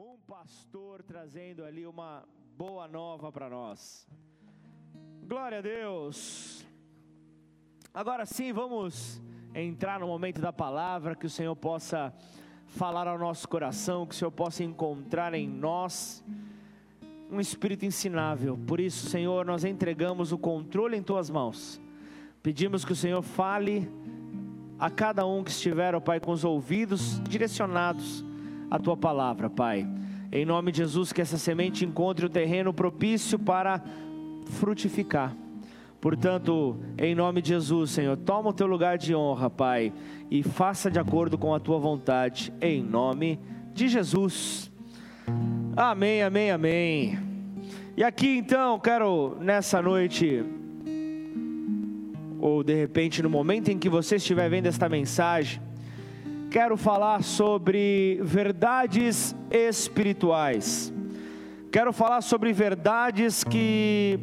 um pastor trazendo ali uma boa nova para nós. Glória a Deus. Agora sim, vamos entrar no momento da palavra, que o Senhor possa falar ao nosso coração, que o Senhor possa encontrar em nós um espírito ensinável. Por isso, Senhor, nós entregamos o controle em tuas mãos. Pedimos que o Senhor fale a cada um que estiver, ó Pai, com os ouvidos direcionados à tua palavra, Pai. Em nome de Jesus, que essa semente encontre o terreno propício para frutificar. Portanto, em nome de Jesus, Senhor, toma o teu lugar de honra, Pai, e faça de acordo com a tua vontade, em nome de Jesus. Amém, amém, amém. E aqui então, quero nessa noite, ou de repente no momento em que você estiver vendo esta mensagem, quero falar sobre verdades espirituais. Quero falar sobre verdades que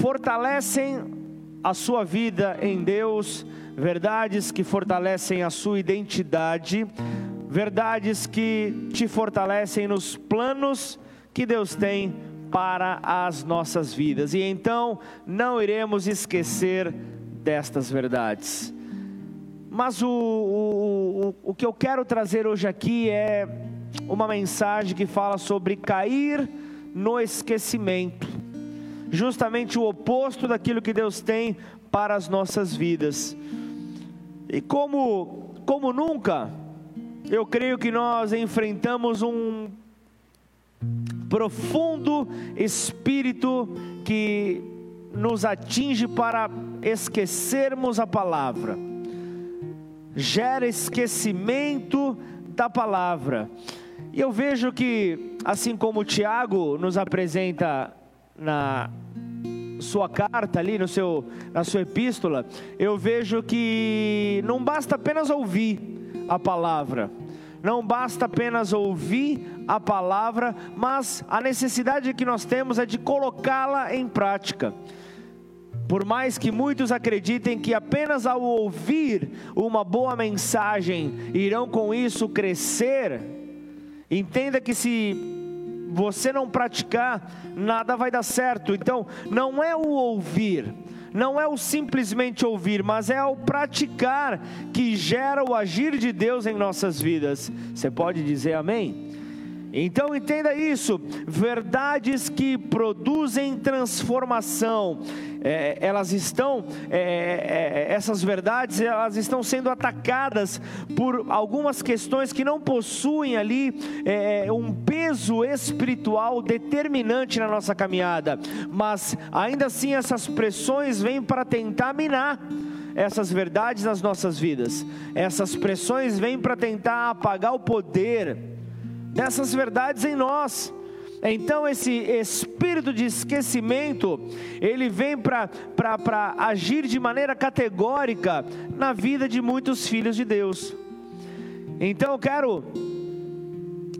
fortalecem a sua vida em Deus, verdades que fortalecem a sua identidade, verdades que te fortalecem nos planos que Deus tem para as nossas vidas. E então não iremos esquecer destas verdades. Mas o, o, o, o que eu quero trazer hoje aqui é uma mensagem que fala sobre cair no esquecimento justamente o oposto daquilo que Deus tem para as nossas vidas. E como, como nunca, eu creio que nós enfrentamos um profundo espírito que nos atinge para esquecermos a palavra, gera esquecimento da palavra. E eu vejo que, assim como Tiago nos apresenta na sua carta ali, no seu, na sua epístola, eu vejo que não basta apenas ouvir a palavra, não basta apenas ouvir a palavra, mas a necessidade que nós temos é de colocá-la em prática. Por mais que muitos acreditem que apenas ao ouvir uma boa mensagem irão com isso crescer, entenda que se você não praticar, nada vai dar certo. Então, não é o ouvir, não é o simplesmente ouvir, mas é o praticar que gera o agir de Deus em nossas vidas. Você pode dizer amém? Então entenda isso: verdades que produzem transformação, é, elas estão, é, é, essas verdades, elas estão sendo atacadas por algumas questões que não possuem ali é, um peso espiritual determinante na nossa caminhada, mas ainda assim essas pressões vêm para tentar minar essas verdades nas nossas vidas. Essas pressões vêm para tentar apagar o poder dessas verdades em nós. Então esse espírito de esquecimento, ele vem para agir de maneira categórica na vida de muitos filhos de Deus. Então eu quero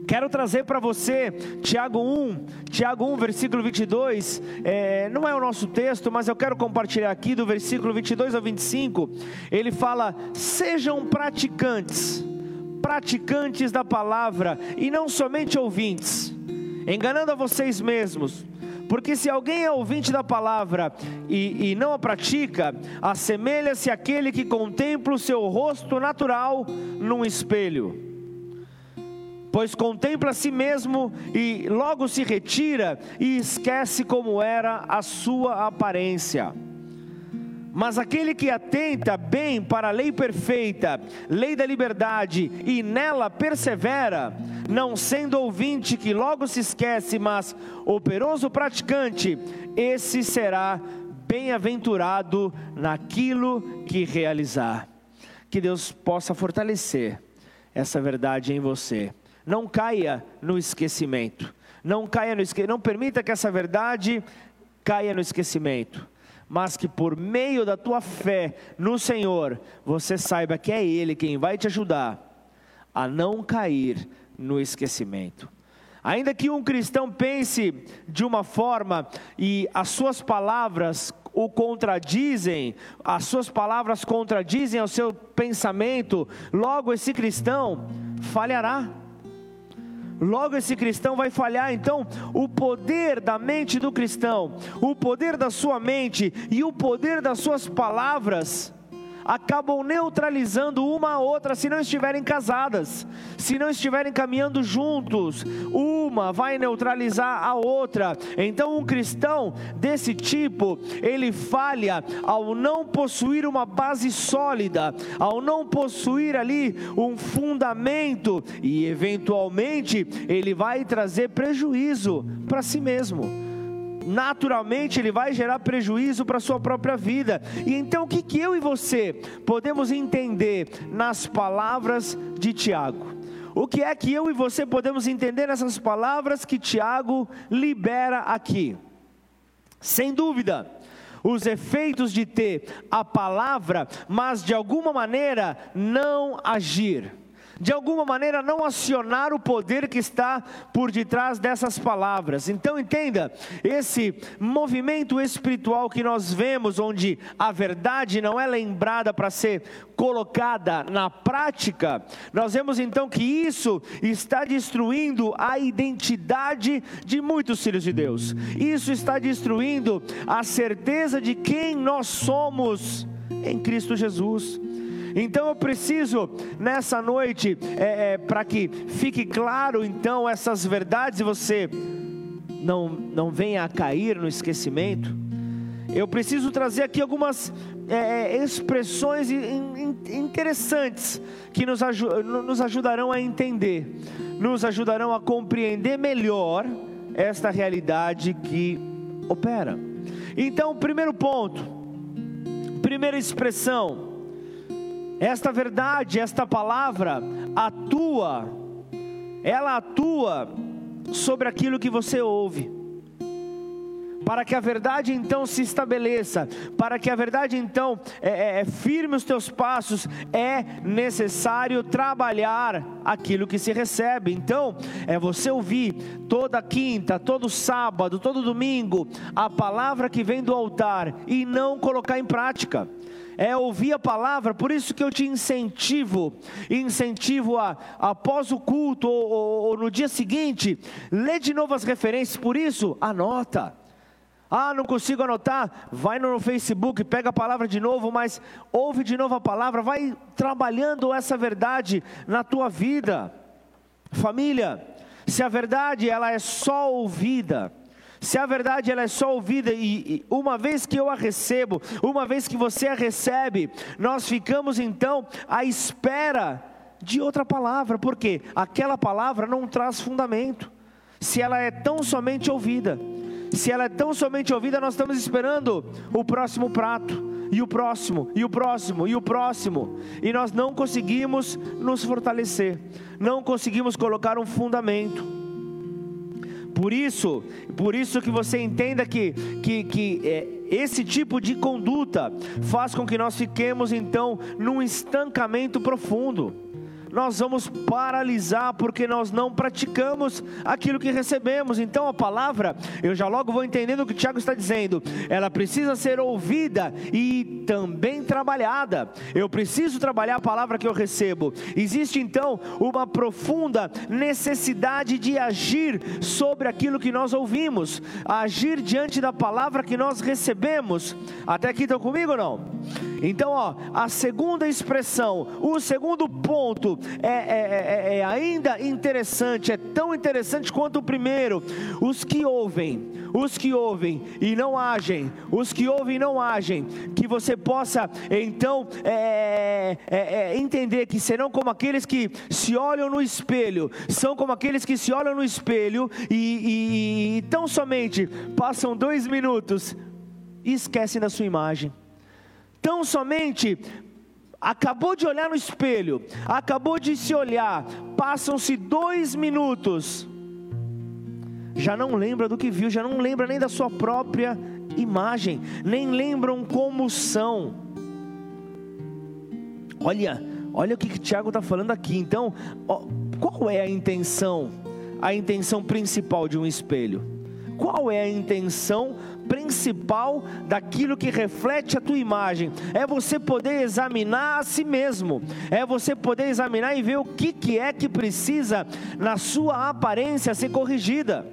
Quero trazer para você Tiago 1, Tiago 1, versículo 22. É, não é o nosso texto, mas eu quero compartilhar aqui do versículo 22 ao 25. Ele fala: Sejam praticantes praticantes da palavra e não somente ouvintes, enganando a vocês mesmos. Porque se alguém é ouvinte da palavra e, e não a pratica, assemelha-se àquele que contempla o seu rosto natural num espelho. Pois contempla a si mesmo e logo se retira e esquece como era a sua aparência. Mas aquele que atenta bem para a lei perfeita, lei da liberdade, e nela persevera, não sendo ouvinte que logo se esquece, mas operoso praticante, esse será bem-aventurado naquilo que realizar. Que Deus possa fortalecer essa verdade em você. Não caia no esquecimento. Não caia no esquecimento. Não permita que essa verdade caia no esquecimento mas que por meio da tua fé no Senhor, você saiba que é Ele quem vai te ajudar a não cair no esquecimento. Ainda que um cristão pense de uma forma e as suas palavras o contradizem, as suas palavras contradizem ao seu pensamento, logo esse cristão falhará. Logo esse cristão vai falhar. Então, o poder da mente do cristão, o poder da sua mente e o poder das suas palavras acabam neutralizando uma a outra se não estiverem casadas, se não estiverem caminhando juntos. Uma vai neutralizar a outra. Então, um cristão desse tipo, ele falha ao não possuir uma base sólida, ao não possuir ali um fundamento e, eventualmente, ele vai trazer prejuízo para si mesmo naturalmente ele vai gerar prejuízo para a sua própria vida. E então o que, que eu e você podemos entender nas palavras de Tiago? O que é que eu e você podemos entender nessas palavras que Tiago libera aqui? Sem dúvida, os efeitos de ter a palavra, mas de alguma maneira não agir de alguma maneira não acionar o poder que está por detrás dessas palavras. Então entenda, esse movimento espiritual que nós vemos, onde a verdade não é lembrada para ser colocada na prática, nós vemos então que isso está destruindo a identidade de muitos filhos de Deus, isso está destruindo a certeza de quem nós somos em Cristo Jesus. Então eu preciso nessa noite, é, é, para que fique claro então essas verdades e você não, não venha a cair no esquecimento, eu preciso trazer aqui algumas é, é expressões interessantes que nos, nos ajudarão a entender, nos ajudarão a compreender melhor esta realidade que opera. Então, primeiro ponto, primeira expressão, esta verdade, esta palavra atua, ela atua sobre aquilo que você ouve. Para que a verdade então se estabeleça, para que a verdade então é, é, é, firme os teus passos, é necessário trabalhar aquilo que se recebe. Então, é você ouvir toda quinta, todo sábado, todo domingo, a palavra que vem do altar e não colocar em prática é ouvir a palavra, por isso que eu te incentivo, incentivo a, após o culto ou, ou, ou no dia seguinte, lê de novo as referências, por isso, anota. Ah, não consigo anotar? Vai no Facebook, pega a palavra de novo, mas ouve de novo a palavra, vai trabalhando essa verdade na tua vida. Família, se a verdade ela é só ouvida, se a verdade ela é só ouvida e, e, uma vez que eu a recebo, uma vez que você a recebe, nós ficamos então à espera de outra palavra, porque aquela palavra não traz fundamento. Se ela é tão somente ouvida, se ela é tão somente ouvida, nós estamos esperando o próximo prato, e o próximo, e o próximo, e o próximo, e nós não conseguimos nos fortalecer, não conseguimos colocar um fundamento. Por isso, por isso que você entenda que, que, que é, esse tipo de conduta faz com que nós fiquemos então num estancamento profundo nós vamos paralisar porque nós não praticamos aquilo que recebemos. Então a palavra, eu já logo vou entendendo o que o Tiago está dizendo, ela precisa ser ouvida e também trabalhada. Eu preciso trabalhar a palavra que eu recebo. Existe então uma profunda necessidade de agir sobre aquilo que nós ouvimos, agir diante da palavra que nós recebemos. Até aqui estão comigo ou não? Então, ó, a segunda expressão, o segundo ponto é, é, é, é, ainda interessante, é tão interessante quanto o primeiro. Os que ouvem, os que ouvem e não agem, os que ouvem e não agem, que você possa então é, é, é, entender que serão como aqueles que se olham no espelho, são como aqueles que se olham no espelho e, e, e tão somente passam dois minutos e esquecem da sua imagem tão somente acabou de olhar no espelho, acabou de se olhar, passam-se dois minutos, já não lembra do que viu, já não lembra nem da sua própria imagem, nem lembram como são. Olha, olha o que, que Tiago está falando aqui. Então, ó, qual é a intenção? A intenção principal de um espelho qual é a intenção principal daquilo que reflete a tua imagem. É você poder examinar a si mesmo, é você poder examinar e ver o que, que é que precisa na sua aparência ser corrigida.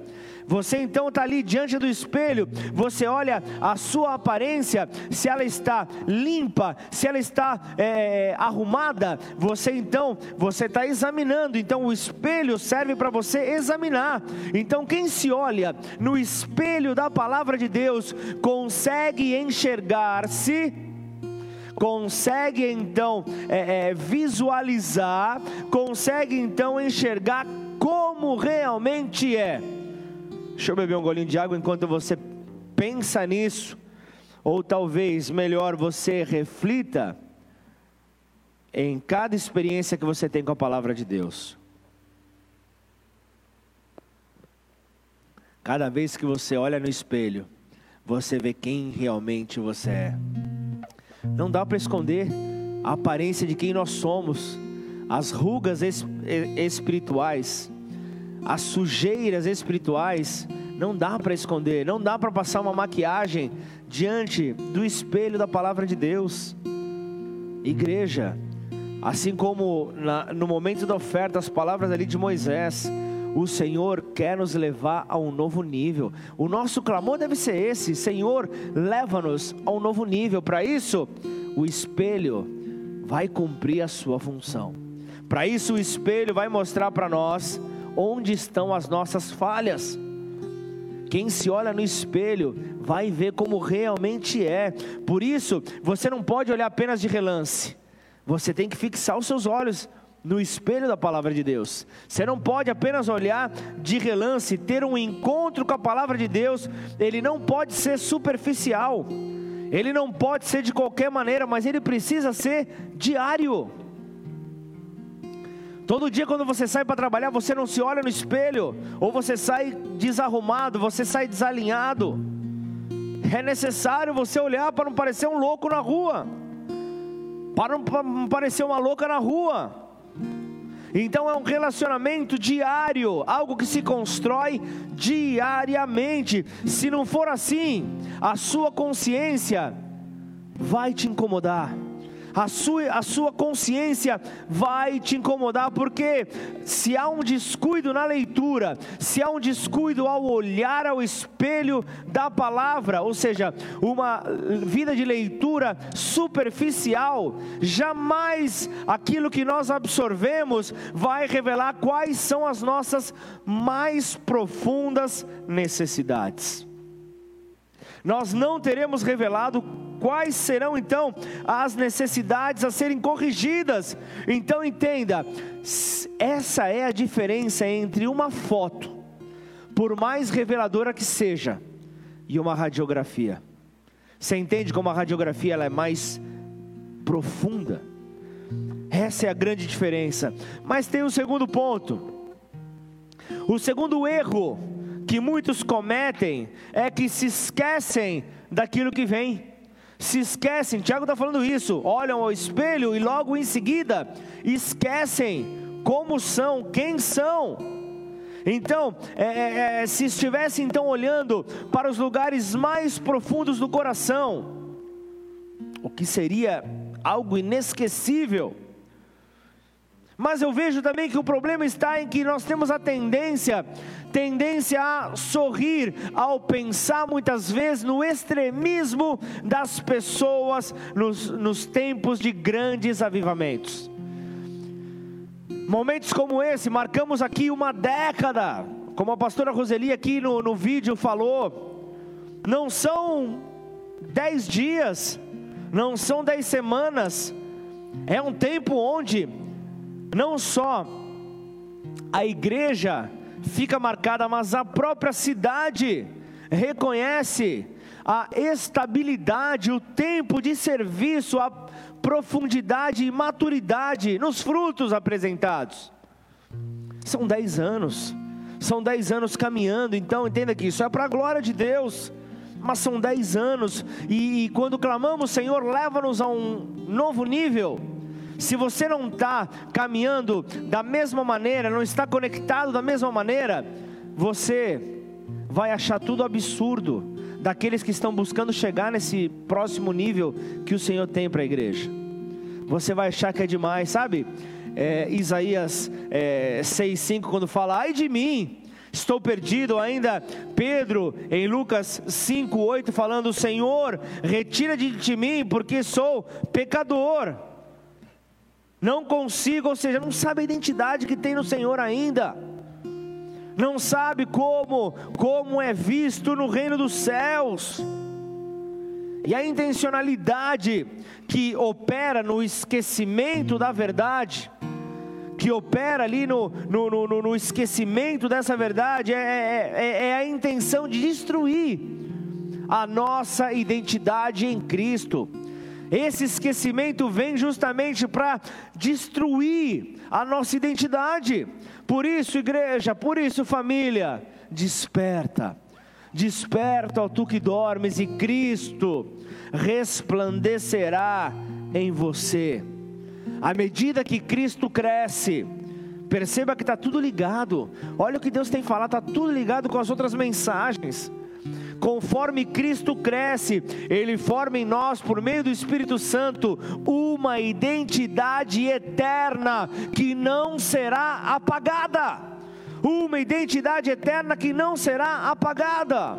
Você então está ali diante do espelho, você olha a sua aparência, se ela está limpa, se ela está é, arrumada, você então, você está examinando, então o espelho serve para você examinar. Então quem se olha no espelho da palavra de Deus, consegue enxergar-se consegue então é, é, visualizar, consegue então enxergar como realmente é. Deixa eu beber um golinho de água enquanto você pensa nisso. Ou talvez melhor você reflita em cada experiência que você tem com a palavra de Deus. Cada vez que você olha no espelho, você vê quem realmente você é. Não dá para esconder a aparência de quem nós somos, as rugas espirituais as sujeiras espirituais, não dá para esconder, não dá para passar uma maquiagem diante do espelho da palavra de Deus. Igreja, assim como na, no momento da oferta, as palavras ali de Moisés, o Senhor quer nos levar a um novo nível. O nosso clamor deve ser esse: Senhor, leva-nos a um novo nível. Para isso, o espelho vai cumprir a sua função. Para isso, o espelho vai mostrar para nós onde estão as nossas falhas. Quem se olha no espelho vai ver como realmente é. Por isso, você não pode olhar apenas de relance. Você tem que fixar os seus olhos no espelho da palavra de Deus. Você não pode apenas olhar de relance, ter um encontro com a palavra de Deus. Ele não pode ser superficial. Ele não pode ser de qualquer maneira, mas ele precisa ser diário. Todo dia quando você sai para trabalhar, você não se olha no espelho, ou você sai desarrumado, você sai desalinhado. É necessário você olhar para não parecer um louco na rua, para não parecer uma louca na rua. Então é um relacionamento diário, algo que se constrói diariamente. Se não for assim, a sua consciência vai te incomodar a sua, a sua consciência vai te incomodar, porque se há um descuido na leitura, se há um descuido ao olhar ao espelho da palavra, ou seja, uma vida de leitura superficial, jamais aquilo que nós absorvemos vai revelar quais são as nossas mais profundas necessidades nós não teremos revelado quais serão então as necessidades a serem corrigidas. Então entenda, essa é a diferença entre uma foto, por mais reveladora que seja, e uma radiografia. Você entende como a radiografia ela é mais profunda? Essa é a grande diferença. Mas tem um segundo ponto. O segundo erro que muitos cometem é que se esquecem daquilo que vem. Se esquecem, Tiago está falando isso, olham ao espelho e logo em seguida esquecem como são, quem são. Então, é, é, é se estivessem então olhando para os lugares mais profundos do coração, o que seria algo inesquecível, mas eu vejo também que o problema está em que nós temos a tendência, tendência a sorrir ao pensar muitas vezes no extremismo das pessoas nos, nos tempos de grandes avivamentos. Momentos como esse, marcamos aqui uma década, como a pastora Roseli aqui no, no vídeo falou, não são dez dias, não são dez semanas, é um tempo onde não só a igreja fica marcada, mas a própria cidade reconhece a estabilidade, o tempo de serviço, a profundidade e maturidade nos frutos apresentados. São dez anos, são dez anos caminhando, então entenda que isso é para a glória de Deus, mas são dez anos, e, e quando clamamos, Senhor, leva-nos a um novo nível se você não está caminhando da mesma maneira, não está conectado da mesma maneira, você vai achar tudo absurdo daqueles que estão buscando chegar nesse próximo nível que o Senhor tem para a igreja. Você vai achar que é demais, sabe? É, Isaías é, 6,5, quando fala, ai de mim, estou perdido. Ainda Pedro, em Lucas 5,8, falando: Senhor, retira de mim, porque sou pecador. Não consigo, ou seja, não sabe a identidade que tem no Senhor ainda. Não sabe como, como é visto no reino dos céus. E a intencionalidade que opera no esquecimento da verdade que opera ali no, no, no, no esquecimento dessa verdade é, é, é, é a intenção de destruir a nossa identidade em Cristo. Esse esquecimento vem justamente para destruir a nossa identidade. Por isso, igreja, por isso, família, desperta. Desperta, ó tu que dormes, e Cristo resplandecerá em você. À medida que Cristo cresce, perceba que está tudo ligado. Olha o que Deus tem falado, está tudo ligado com as outras mensagens. Conforme Cristo cresce, Ele forma em nós, por meio do Espírito Santo, uma identidade eterna que não será apagada. Uma identidade eterna que não será apagada.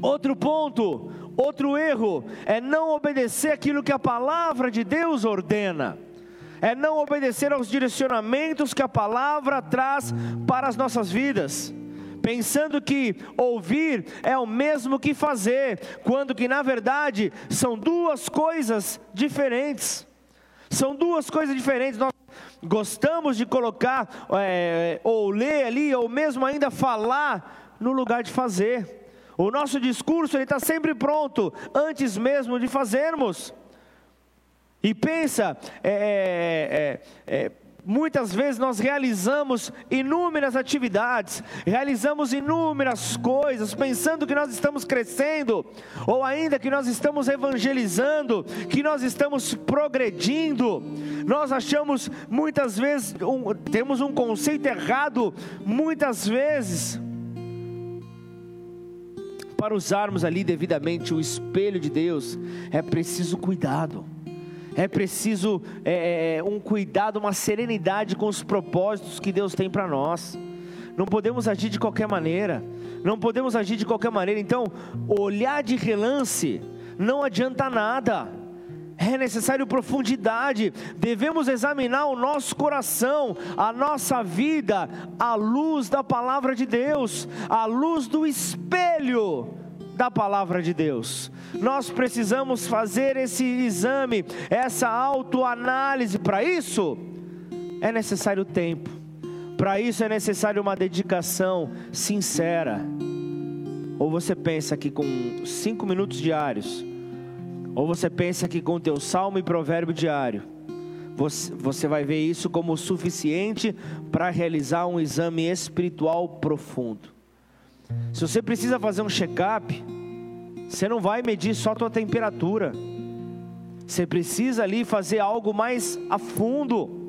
Outro ponto, Outro erro é não obedecer aquilo que a palavra de Deus ordena, é não obedecer aos direcionamentos que a palavra traz para as nossas vidas pensando que ouvir é o mesmo que fazer, quando que na verdade são duas coisas diferentes. São duas coisas diferentes. Nós gostamos de colocar, é, ou ler ali, ou mesmo ainda falar, no lugar de fazer. O nosso discurso está sempre pronto, antes mesmo de fazermos. E pensa, é, é, é, muitas vezes nós realizamos inúmeras atividades, realizamos inúmeras coisas, pensando que nós estamos crescendo, ou ainda que nós estamos evangelizando, que nós estamos progredindo. Nós achamos muitas vezes, um, temos um conceito errado, muitas vezes para usarmos ali devidamente o espelho de Deus, é preciso cuidado. É preciso é, é, um cuidado, uma serenidade com os propósitos que Deus tem para nós. Não podemos agir de qualquer maneira. Não podemos agir de qualquer maneira. Então, olhar de relance não adianta nada é necessário profundidade, devemos examinar o nosso coração, a nossa vida, à luz da palavra de Deus, à luz do espelho da palavra de Deus. Nós precisamos fazer esse exame, essa autoanálise. Para isso, é necessário tempo, para isso é necessário uma dedicação sincera. Ou você pensa que com cinco minutos diários, ou você pensa que com teu salmo e provérbio diário, você, você vai ver isso como suficiente para realizar um exame espiritual profundo. Se você precisa fazer um check-up, você não vai medir só a tua temperatura. Você precisa ali fazer algo mais a fundo.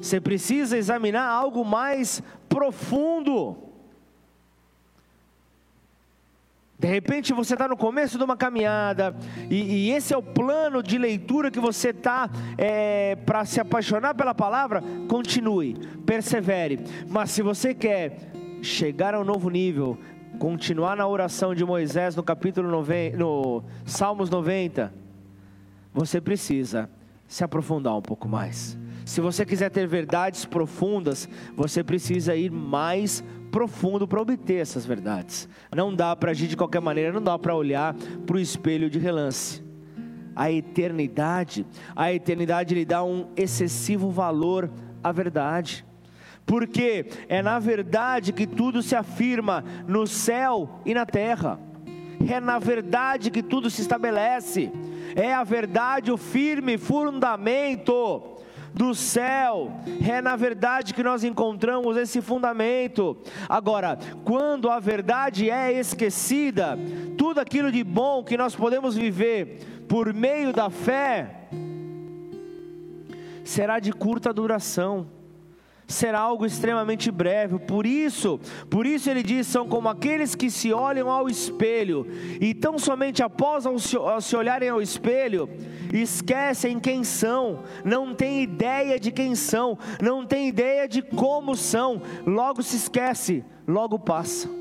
Você precisa examinar algo mais profundo. De repente você está no começo de uma caminhada, e, e, esse é o plano de leitura que você está é, para se apaixonar pela palavra, continue, persevere. Mas se você quer chegar a um novo nível, continuar na oração de Moisés no capítulo 90, no Salmos 90, você precisa se aprofundar um pouco mais. Se você quiser ter verdades profundas, você precisa ir mais profundo para obter essas verdades. Não dá para agir de qualquer maneira, não dá para olhar para o espelho de relance. A eternidade, a eternidade lhe dá um excessivo valor à verdade. Porque é na verdade que tudo se afirma no céu e na terra. É na verdade que tudo se estabelece. É a verdade o firme fundamento do céu. É na verdade que nós encontramos esse fundamento. Agora, quando a verdade é esquecida, tudo aquilo de bom que nós podemos viver por meio da fé será de curta duração, será algo extremamente breve. Por isso, por isso ele diz: são como aqueles que se olham ao espelho e tão somente após se olharem ao espelho, esquecem quem são, não têm ideia de quem são, não têm ideia de como são, logo se esquece, logo passa.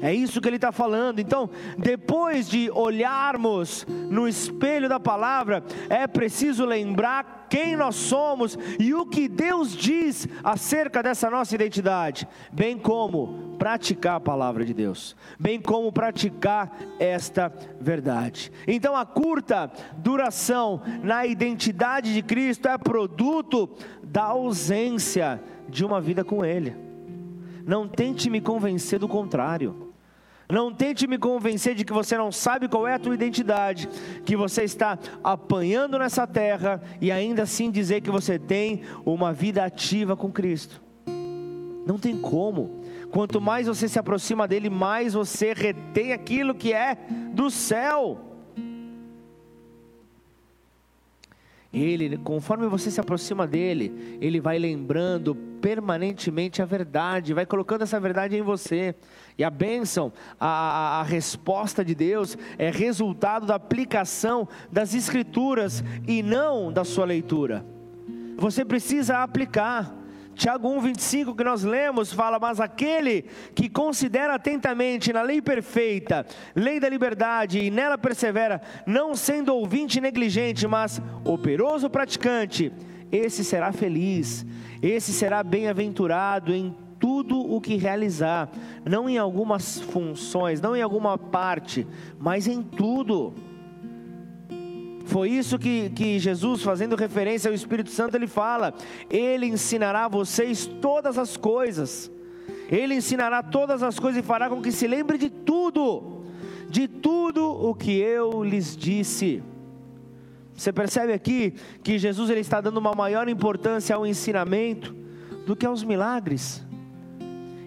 É isso que ele está falando. Então, depois de olharmos no espelho da palavra, é preciso lembrar quem nós somos e o que Deus diz acerca dessa nossa identidade, bem como praticar a palavra de Deus, bem como praticar esta verdade. Então, a curta duração na identidade de Cristo é produto da ausência de uma vida com Ele. Não tente me convencer do contrário. Não tente me convencer de que você não sabe qual é a tua identidade, que você está apanhando nessa terra e ainda assim dizer que você tem uma vida ativa com Cristo. Não tem como. Quanto mais você se aproxima dele, mais você retém aquilo que é do céu. Ele, conforme você se aproxima dele, ele vai lembrando permanentemente a verdade, vai colocando essa verdade em você. E a bênção, a, a, resposta de Deus é resultado da aplicação das Escrituras e não da sua leitura. Você precisa aplicar. Tiago 1,25 que nós lemos fala: Mas aquele que considera atentamente na lei perfeita, lei da liberdade, e nela persevera, não sendo ouvinte negligente, mas operoso praticante, esse será feliz, esse será bem-aventurado em tudo o que realizar, não em algumas funções, não em alguma parte, mas em tudo. Foi isso que, que Jesus, fazendo referência ao Espírito Santo, ele fala: Ele ensinará a vocês todas as coisas, Ele ensinará todas as coisas e fará com que se lembre de tudo, de tudo o que eu lhes disse. Você percebe aqui que Jesus ele está dando uma maior importância ao ensinamento do que aos milagres.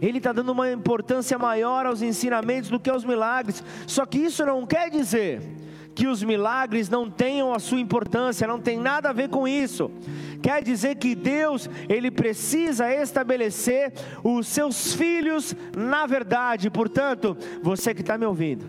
Ele está dando uma importância maior aos ensinamentos do que aos milagres. Só que isso não quer dizer que os milagres não tenham a sua importância, não tem nada a ver com isso. Quer dizer que Deus, ele precisa estabelecer os seus filhos na verdade. Portanto, você que está me ouvindo,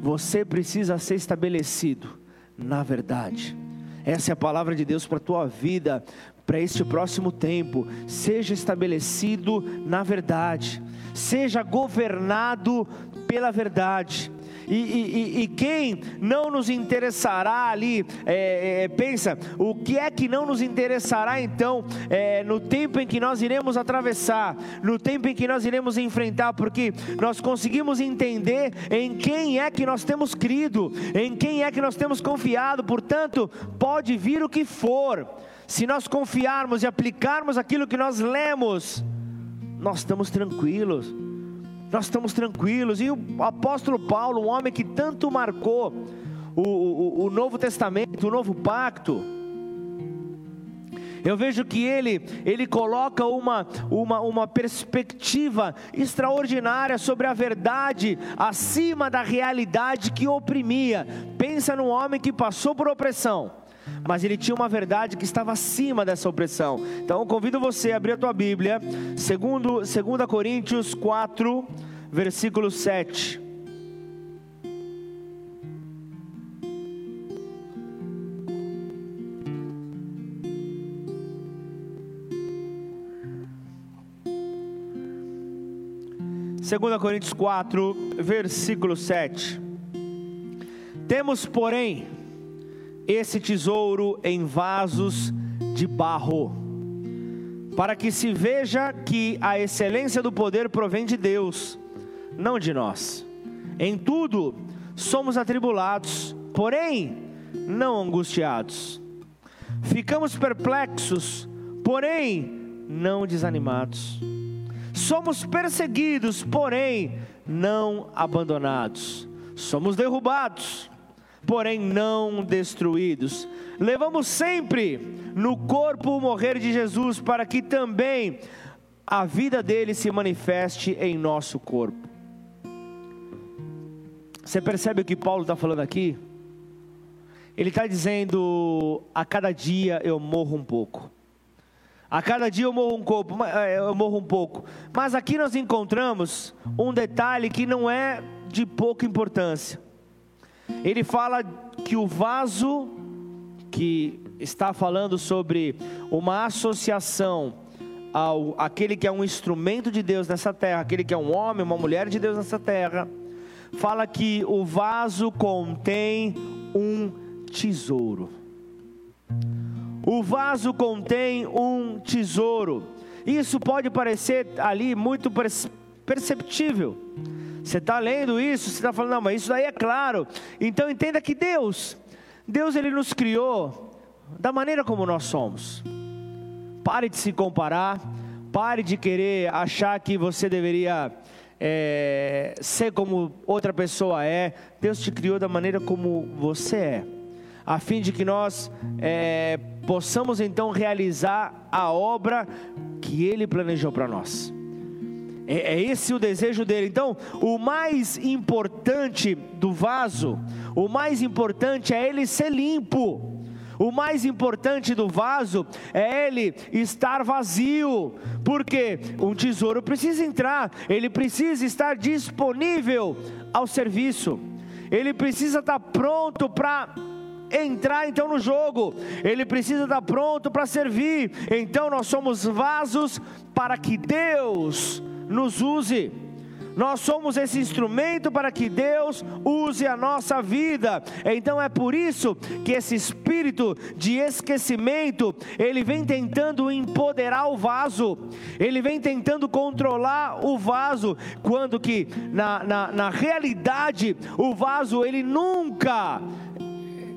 você precisa ser estabelecido na verdade. Essa é a palavra de Deus para a tua vida, para este próximo tempo. Seja estabelecido na verdade, seja governado pela verdade. E, e, e, quem não nos interessará ali, é, é, pensa, o que é que não nos interessará então é, no tempo em que nós iremos atravessar, no tempo em que nós iremos enfrentar, porque nós conseguimos entender em quem é que nós temos crido, em quem é que nós temos confiado, portanto, pode vir o que for, se nós confiarmos e aplicarmos aquilo que nós lemos, nós estamos tranquilos nós estamos tranquilos. E o apóstolo Paulo, um homem que tanto marcou o, o, o Novo Testamento, o Novo Pacto, eu vejo que ele, ele coloca uma, uma, uma perspectiva extraordinária sobre a verdade acima da realidade que oprimia. Pensa num homem que passou por opressão mas ele tinha uma verdade que estava acima dessa opressão. Então eu convido você a abrir a tua Bíblia, segundo, 2 Coríntios 4, versículo 7. Segunda Coríntios 4, versículo 7. Temos, porém, esse tesouro em vasos de barro, para que se veja que a excelência do poder provém de Deus, não de nós. Em tudo somos atribulados, porém não angustiados. Ficamos perplexos, porém não desanimados. Somos perseguidos, porém não abandonados. Somos derrubados, porém não destruídos. Levamos sempre no corpo o morrer de Jesus, para que também a vida dele se manifeste em nosso corpo. Você percebe o que Paulo está falando aqui? Ele está dizendo: a cada dia eu morro um pouco, A cada dia eu morro um pouco, é, eu morro um pouco. Mas aqui nós encontramos um detalhe que não é de pouca importância. Ele fala que o vaso que está falando sobre uma associação ao aquele que é um instrumento de Deus nessa terra, aquele que é um homem, uma mulher de Deus nessa terra, fala que o vaso contém um tesouro. O vaso contém um tesouro. Isso pode parecer ali muito perceptível. Você está lendo isso, você está falando, não, mas isso aí é claro. Então entenda que Deus, Deus ele nos criou da maneira como nós somos. Pare de se comparar, pare de querer achar que você deveria é, ser como outra pessoa é. Deus te criou da maneira como você é, a fim de que nós é, possamos então realizar a obra que Ele planejou para nós. É, é esse o desejo dele. Então, o mais importante do vaso, o mais importante é ele ser limpo. O mais importante do vaso é ele estar vazio, porque um tesouro precisa entrar, ele precisa estar disponível ao serviço, ele precisa estar pronto para entrar então no jogo, ele precisa estar pronto para servir. Então nós somos vasos para que Deus nos use. Nós somos esse instrumento para que Deus use a nossa vida. Então é por isso que esse espírito de esquecimento, ele vem tentando empoderar o vaso, ele vem tentando controlar o vaso, quando que na, na, na realidade o vaso ele nunca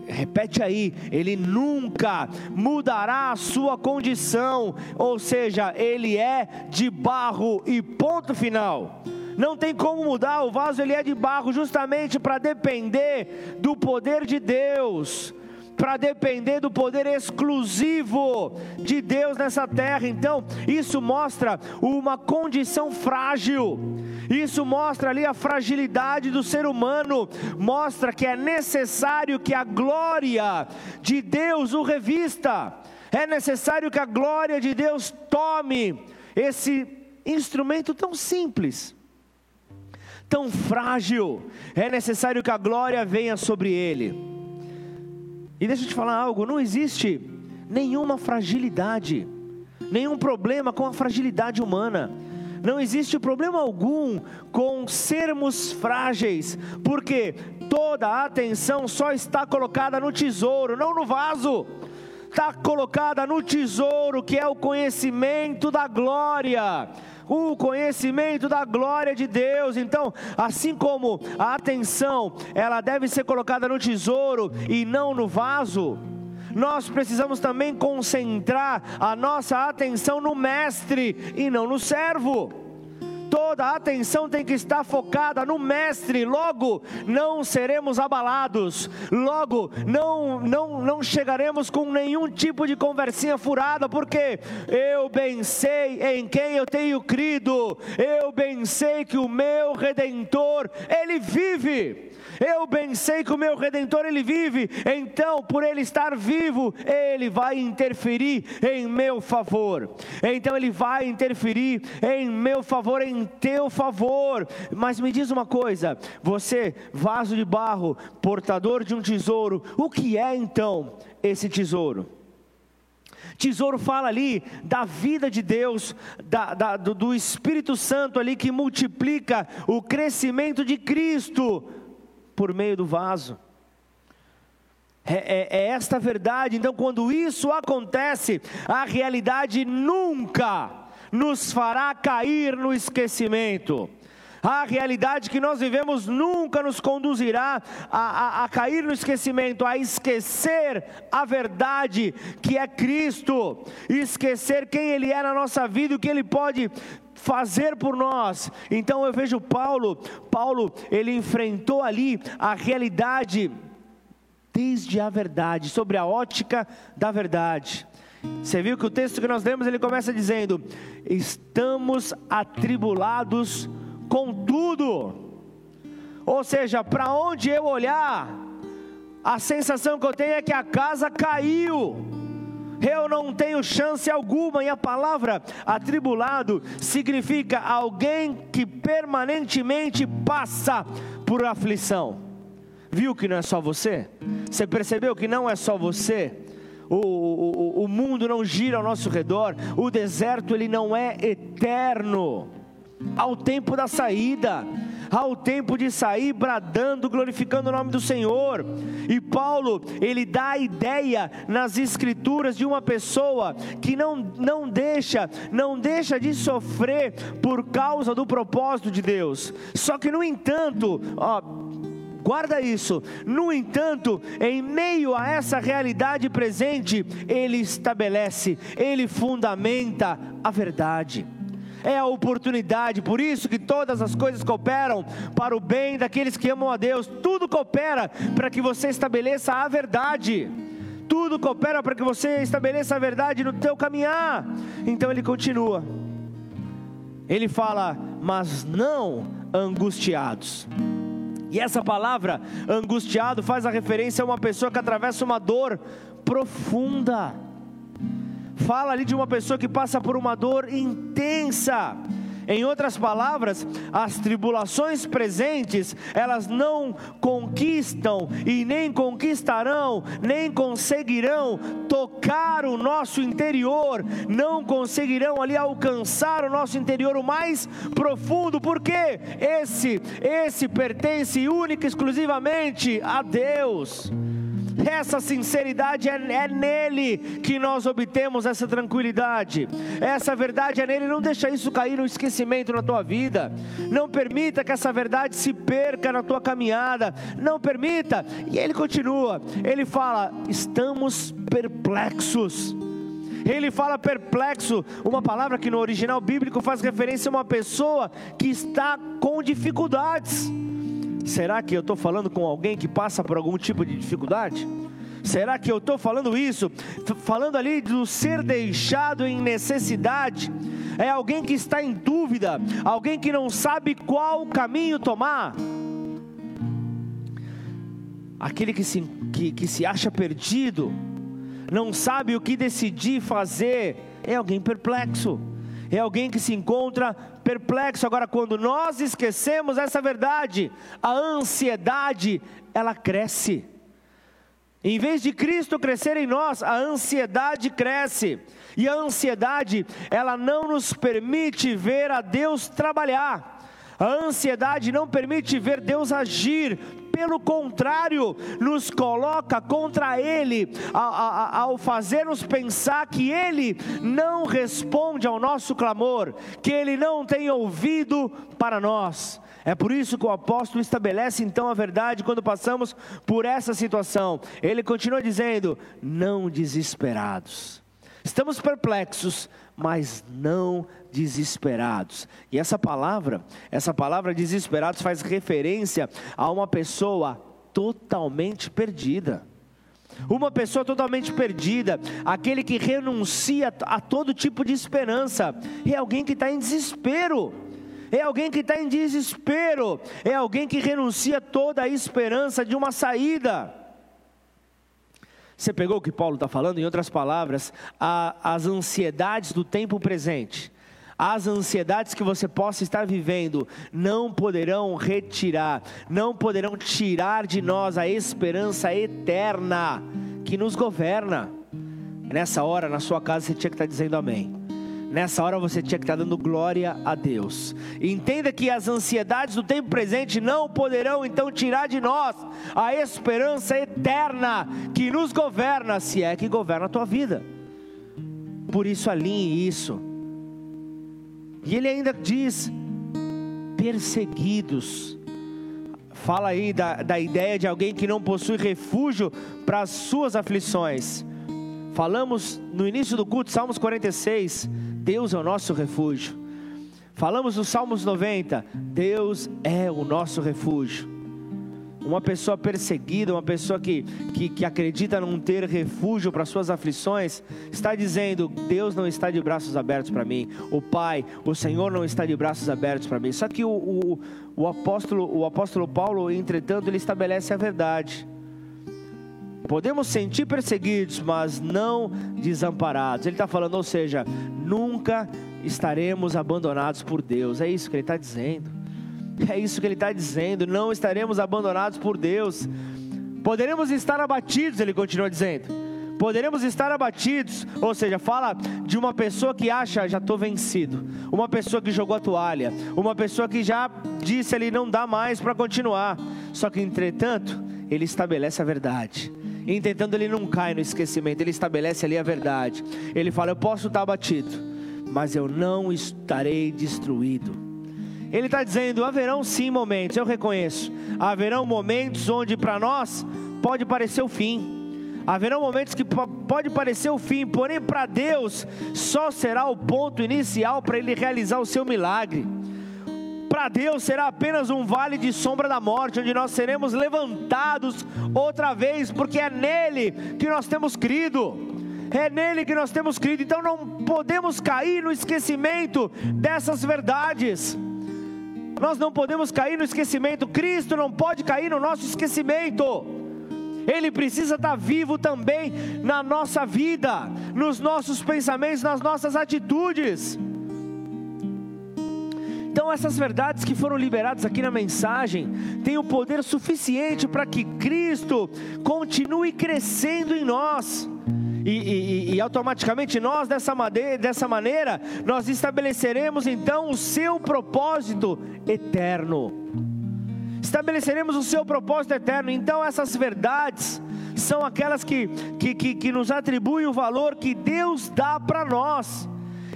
repete aí, ele nunca mudará a sua condição, ou seja, ele é de barro e ponto final. Não tem como mudar, o vaso ele é de barro justamente para depender do poder de Deus, para depender do poder exclusivo de Deus nessa terra. Então, isso mostra uma condição frágil. Isso mostra ali a fragilidade do ser humano, mostra que é necessário que a glória de Deus o revista. É necessário que a glória de Deus tome esse instrumento tão simples tão frágil, é necessário que a glória venha sobre ele. E deixa eu te falar algo: não existe nenhuma fragilidade, nenhum problema com a fragilidade humana. Não existe problema algum com sermos frágeis, porque toda a atenção só está colocada no tesouro, não no vaso está colocada no tesouro que é o conhecimento da glória o conhecimento da glória de Deus. Então, assim como a atenção, ela deve ser colocada no tesouro e não no vaso, nós precisamos também concentrar a nossa atenção no mestre e não no servo toda a atenção tem que estar focada no Mestre, logo não seremos abalados, logo não, não, não chegaremos com nenhum tipo de conversinha furada, porque eu bem sei em quem eu tenho crido, eu bem sei que o meu Redentor, Ele vive. Eu bem sei que o meu redentor ele vive, então por ele estar vivo, ele vai interferir em meu favor. Então ele vai interferir em meu favor, em teu favor. Mas me diz uma coisa, você, vaso de barro, portador de um tesouro, o que é então esse tesouro? Tesouro fala ali da vida de Deus, da, da, do, do Espírito Santo ali que multiplica o crescimento de Cristo por meio do vaso. É, é, é, esta verdade, então, quando isso acontece, a realidade nunca nos fará cair no esquecimento. A realidade que nós vivemos nunca nos conduzirá a, a, a cair no esquecimento, a esquecer a verdade que é Cristo, esquecer quem Ele é na nossa vida, o que Ele pode fazer por nós. Então eu vejo Paulo, Paulo, ele enfrentou ali a realidade desde a verdade, sobre a ótica da verdade. Você viu que o texto que nós lemos, ele começa dizendo: "Estamos atribulados com tudo". Ou seja, para onde eu olhar, a sensação que eu tenho é que a casa caiu eu não tenho chance alguma. E a palavra atribulado significa alguém que permanentemente passa por aflição. Viu que não é só você? Você percebeu que não é só você? O, o, o mundo não gira ao nosso redor, o deserto ele não é eterno. Ao tempo da saída, ao tempo de sair bradando, glorificando o nome do Senhor. E Paulo, ele dá a ideia nas escrituras de uma pessoa que não, não deixa, não deixa de sofrer por causa do propósito de Deus. Só que no entanto, ó, guarda isso. No entanto, em meio a essa realidade presente, ele estabelece, ele fundamenta a verdade é a oportunidade. Por isso que todas as coisas cooperam para o bem daqueles que amam a Deus. Tudo coopera para que você estabeleça a verdade. Tudo coopera para que você estabeleça a verdade no teu caminhar. Então ele continua. Ele fala: "Mas não angustiados". E essa palavra angustiado faz a referência a uma pessoa que atravessa uma dor profunda fala ali de uma pessoa que passa por uma dor intensa. Em outras palavras, as tribulações presentes, elas não conquistam e nem conquistarão, nem conseguirão tocar o nosso interior, não conseguirão ali alcançar o nosso interior o mais profundo, porque esse esse pertence única e exclusivamente a Deus. Essa sinceridade é, é nele que nós obtemos essa tranquilidade. Essa verdade é nele. Não deixa isso cair no esquecimento na tua vida. Não permita que essa verdade se perca na tua caminhada. Não permita. E ele continua. Ele fala: estamos perplexos. Ele fala perplexo, uma palavra que no original bíblico faz referência a uma pessoa que está com dificuldades. Será que eu estou falando com alguém que passa por algum tipo de dificuldade? Será que eu estou falando isso? Falando ali do ser deixado em necessidade. É alguém que está em dúvida, alguém que não sabe qual caminho tomar. Aquele que se, que, que se acha perdido, não sabe o que decidir fazer, é alguém perplexo é alguém que se encontra perplexo. Agora, quando nós esquecemos essa verdade, a ansiedade, ela cresce. Em vez de Cristo crescer em nós, a ansiedade cresce. E a ansiedade, ela não nos permite ver a Deus trabalhar. A ansiedade não permite ver Deus agir, pelo contrário, nos coloca contra Ele, ao fazer-nos pensar que Ele não responde ao nosso clamor, que Ele não tem ouvido para nós. É por isso que o apóstolo estabelece então a verdade quando passamos por essa situação. Ele continua dizendo: não desesperados. Estamos perplexos, mas não desesperados. E essa palavra, essa palavra desesperados faz referência a uma pessoa totalmente perdida. Uma pessoa totalmente perdida, aquele que renuncia a todo tipo de esperança, é alguém que está em desespero, é alguém que está em desespero, é alguém que renuncia toda a esperança de uma saída. Você pegou o que Paulo está falando? Em outras palavras, a, as ansiedades do tempo presente, as ansiedades que você possa estar vivendo, não poderão retirar, não poderão tirar de nós a esperança eterna que nos governa. Nessa hora, na sua casa, você tinha que estar dizendo amém. Nessa hora você tinha que estar dando glória a Deus. Entenda que as ansiedades do tempo presente não poderão então tirar de nós a esperança eterna que nos governa, se é que governa a tua vida. Por isso alinhe isso. E ele ainda diz: perseguidos. Fala aí da, da ideia de alguém que não possui refúgio para as suas aflições. Falamos no início do culto, Salmos 46 Deus é o nosso refúgio. Falamos no Salmos 90, Deus é o nosso refúgio. Uma pessoa perseguida, uma pessoa que, que, que acredita não ter refúgio para suas aflições, está dizendo: Deus não está de braços abertos para mim. O Pai, o Senhor não está de braços abertos para mim. Só que o, o, o, apóstolo, o apóstolo Paulo, entretanto, ele estabelece a verdade. Podemos sentir perseguidos, mas não desamparados. Ele está falando, ou seja, nunca estaremos abandonados por Deus. É isso que ele está dizendo. É isso que ele está dizendo. Não estaremos abandonados por Deus. Poderemos estar abatidos, ele continua dizendo Poderemos estar abatidos, ou seja, fala de uma pessoa que acha já estou vencido, uma pessoa que jogou a toalha, uma pessoa que já disse ali não dá mais para continuar. Só que entretanto, ele estabelece a verdade. E tentando ele não cai no esquecimento, ele estabelece ali a verdade. Ele fala: Eu posso estar abatido, mas eu não estarei destruído. Ele está dizendo: haverão sim momentos, eu reconheço, haverão momentos onde para nós pode parecer o fim Haverão momentos que pode parecer o fim, porém para Deus só será o ponto inicial para Ele realizar o seu milagre. Para Deus será apenas um vale de sombra da morte, onde nós seremos levantados outra vez, porque é nele que nós temos crido. É nele que nós temos crido, então não podemos cair no esquecimento dessas verdades. Nós não podemos cair no esquecimento, Cristo não pode cair no nosso esquecimento. Ele precisa estar vivo também na nossa vida, nos nossos pensamentos, nas nossas atitudes. Então, essas verdades que foram liberadas aqui na mensagem têm o poder suficiente para que Cristo continue crescendo em nós. E, e, e, automaticamente nós, dessa, maneira, dessa maneira, nós estabeleceremos então o seu propósito eterno estabeleceremos o seu propósito eterno. Então, essas verdades são aquelas que, que, que, que nos atribuem o valor que Deus dá para nós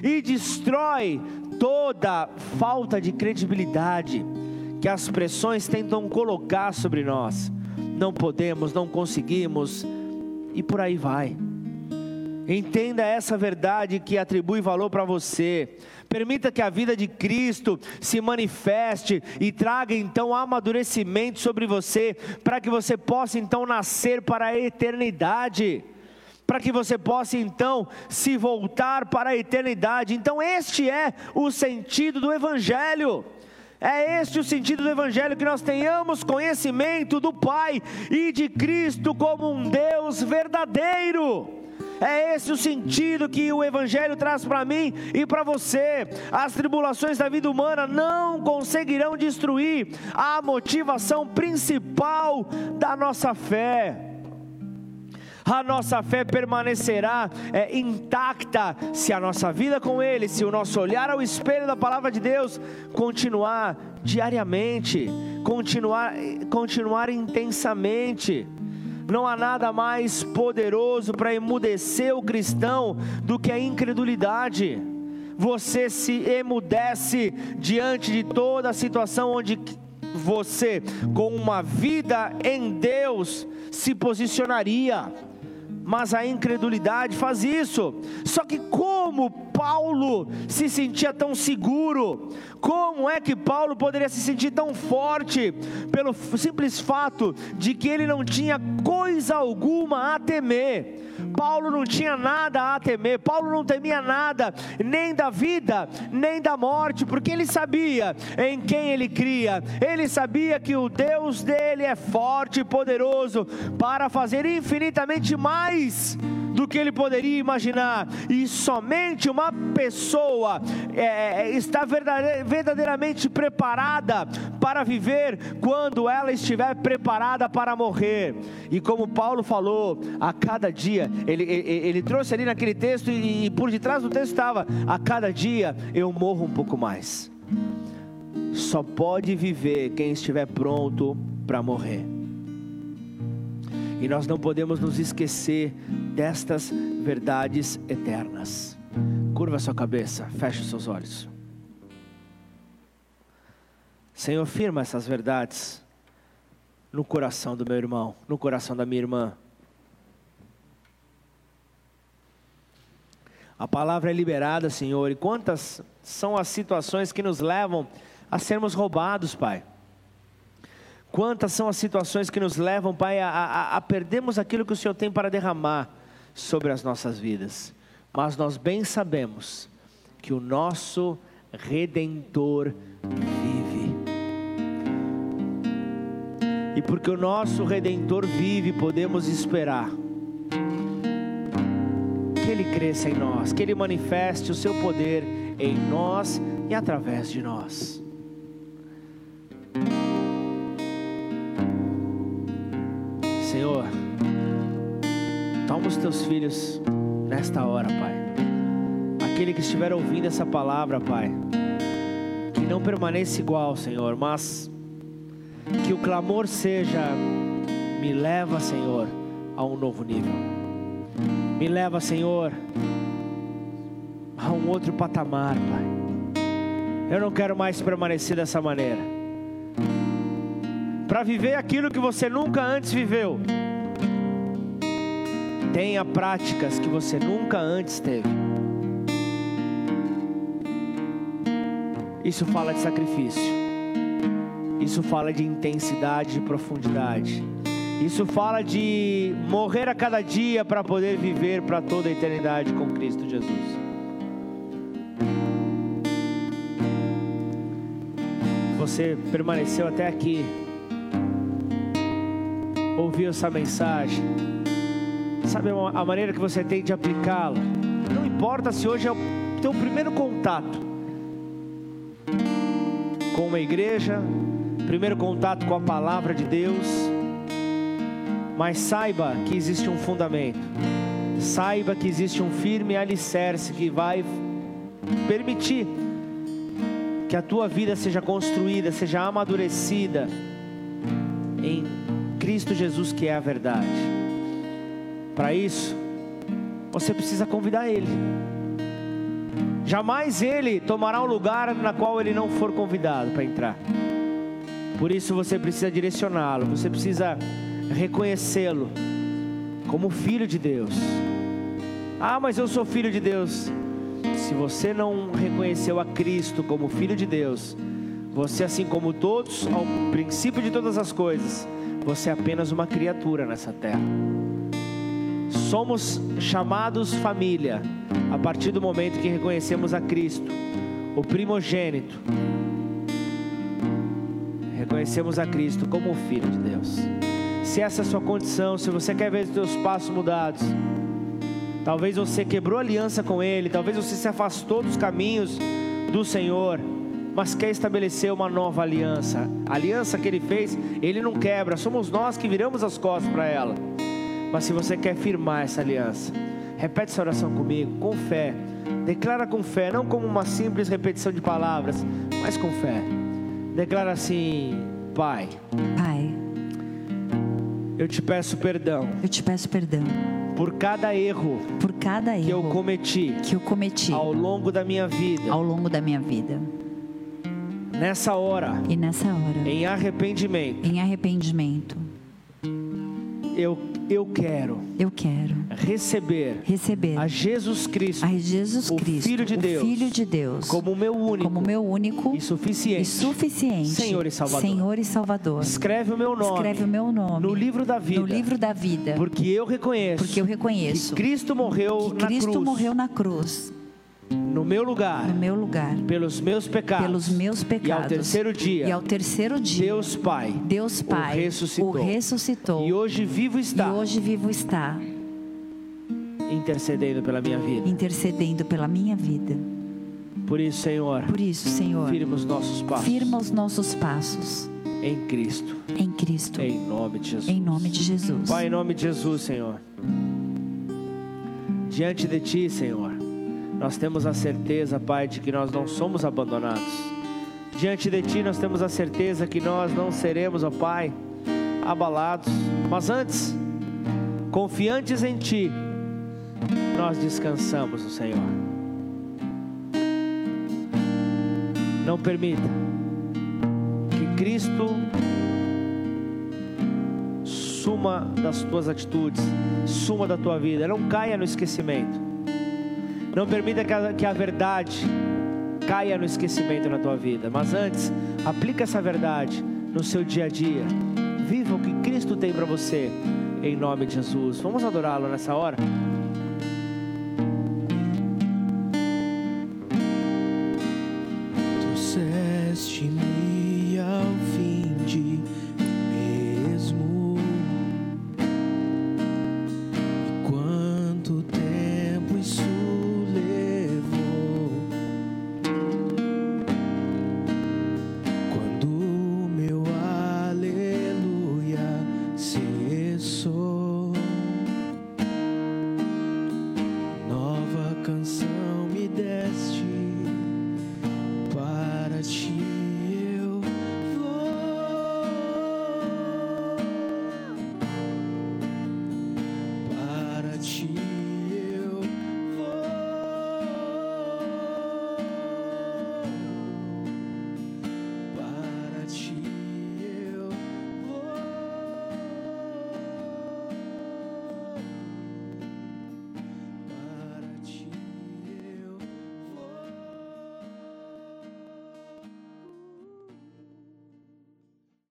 e destrói toda falta de credibilidade que as pressões tentam colocar sobre nós. Não podemos, não conseguimos, e por aí vai. Entenda essa verdade que atribui valor para você. Permita que a vida de Cristo se manifeste e traga então amadurecimento sobre você, para que você possa então nascer para a eternidade para que você possa então se voltar para a eternidade. Então, este é o sentido do Evangelho. É este o sentido do Evangelho: que nós tenhamos conhecimento do Pai e de Cristo como um Deus verdadeiro. É esse o sentido que o Evangelho traz para mim e para você. As tribulações da vida humana não conseguirão destruir a motivação principal da nossa fé a nossa fé permanecerá é, intacta se a nossa vida com Ele, se o nosso olhar ao espelho da palavra de Deus continuar diariamente, continuar, continuar intensamente. Não há nada mais poderoso para emudecer o cristão do que a incredulidade. Você se emudece diante de toda a situação onde você, com uma vida em Deus, se posicionaria mas a incredulidade faz isso. Só que como Paulo se sentia tão seguro? Como é que Paulo poderia se sentir tão forte pelo simples fato de que ele não tinha coisa alguma a temer? Paulo não tinha nada a temer, Paulo não temia nada, nem da vida, nem da morte, porque ele sabia em quem ele cria, ele sabia que o Deus dele é forte e poderoso para fazer infinitamente mais do que ele poderia imaginar, e somente uma pessoa é, é está verdadeiramente preparada para viver quando ela estiver preparada para morrer. E como Paulo falou, a cada dia, ele, ele, ele trouxe ali naquele texto, e, e por detrás do texto estava: a cada dia eu morro um pouco mais. Só pode viver quem estiver pronto para morrer. E nós não podemos nos esquecer destas verdades eternas. Curva sua cabeça, feche seus olhos. Senhor, firma essas verdades no coração do meu irmão, no coração da minha irmã. A palavra é liberada, Senhor, e quantas são as situações que nos levam a sermos roubados, Pai. Quantas são as situações que nos levam, Pai, a, a, a perdermos aquilo que o Senhor tem para derramar sobre as nossas vidas. Mas nós bem sabemos que o nosso Redentor vive. E porque o nosso redentor vive, podemos esperar que ele cresça em nós, que ele manifeste o seu poder em nós e através de nós. Senhor, toma os teus filhos nesta hora, Pai. Aquele que estiver ouvindo essa palavra, Pai, que não permaneça igual, Senhor, mas que o clamor seja: me leva, Senhor, a um novo nível. Me leva, Senhor, a um outro patamar, Pai. Eu não quero mais permanecer dessa maneira. Para viver aquilo que você nunca antes viveu, tenha práticas que você nunca antes teve. Isso fala de sacrifício. Isso fala de intensidade e profundidade. Isso fala de morrer a cada dia para poder viver para toda a eternidade com Cristo Jesus. Você permaneceu até aqui, ouviu essa mensagem, sabe a maneira que você tem de aplicá-la. Não importa se hoje é o teu primeiro contato com uma igreja, primeiro contato com a palavra de Deus, mas saiba que existe um fundamento, saiba que existe um firme alicerce que vai permitir que a tua vida seja construída, seja amadurecida em Cristo Jesus, que é a verdade. Para isso, você precisa convidar Ele. Jamais Ele tomará um lugar na qual Ele não for convidado para entrar. Por isso você precisa direcioná-lo, você precisa reconhecê-lo como filho de Deus. Ah, mas eu sou filho de Deus. Se você não reconheceu a Cristo como filho de Deus, você, assim como todos, ao princípio de todas as coisas, você é apenas uma criatura nessa terra. Somos chamados família a partir do momento que reconhecemos a Cristo, o primogênito. Reconhecemos a Cristo como o Filho de Deus se essa é a sua condição, se você quer ver os seus passos mudados, talvez você quebrou aliança com Ele, talvez você se afastou dos caminhos do Senhor, mas quer estabelecer uma nova aliança. A aliança que Ele fez, Ele não quebra, somos nós que viramos as costas para ela. Mas se você quer firmar essa aliança, repete essa oração comigo, com fé. Declara com fé, não como uma simples repetição de palavras, mas com fé. Declara assim: Pai. Pai eu te peço perdão. Eu te peço perdão. Por cada erro. Por cada erro que eu cometi. Que eu cometi. Ao longo da minha vida. Ao longo da minha vida. Nessa hora. E nessa hora. Em arrependimento. Em arrependimento. Eu eu quero. Eu quero receber. Receber a Jesus Cristo. A Jesus Cristo. O Filho de Deus. Filho de Deus. Como meu único. Como meu único. E suficiente. E suficiente. Senhor e Salvador. Senhor e Salvador. Escreve o meu nome. Escreve o meu nome. No livro da vida. No livro da vida. Porque eu reconheço. Porque eu reconheço. Que Cristo morreu que na Cristo cruz. morreu na cruz no meu lugar, no meu lugar, pelos meus pecados, pelos meus pecados, e ao terceiro dia, e ao terceiro dia, Deus Pai, Deus Pai, o ressuscitou, o ressuscitou, e hoje vivo está, e hoje vivo está, intercedendo pela minha vida, intercedendo pela minha vida. Por isso, Senhor, por isso, Senhor, firma os nossos passos, firma os nossos passos. Em Cristo, em Cristo, em nome de Jesus, em nome de Jesus, Pai, em nome de Jesus, Senhor, diante de Ti, Senhor nós temos a certeza, Pai, de que nós não somos abandonados. Diante de Ti, nós temos a certeza que nós não seremos, ó Pai, abalados. Mas antes, confiantes em Ti, nós descansamos no Senhor. Não permita que Cristo suma das tuas atitudes, suma da tua vida, não caia no esquecimento. Não permita que a, que a verdade caia no esquecimento na tua vida, mas antes, aplica essa verdade no seu dia a dia. Viva o que Cristo tem para você, em nome de Jesus. Vamos adorá-lo nessa hora?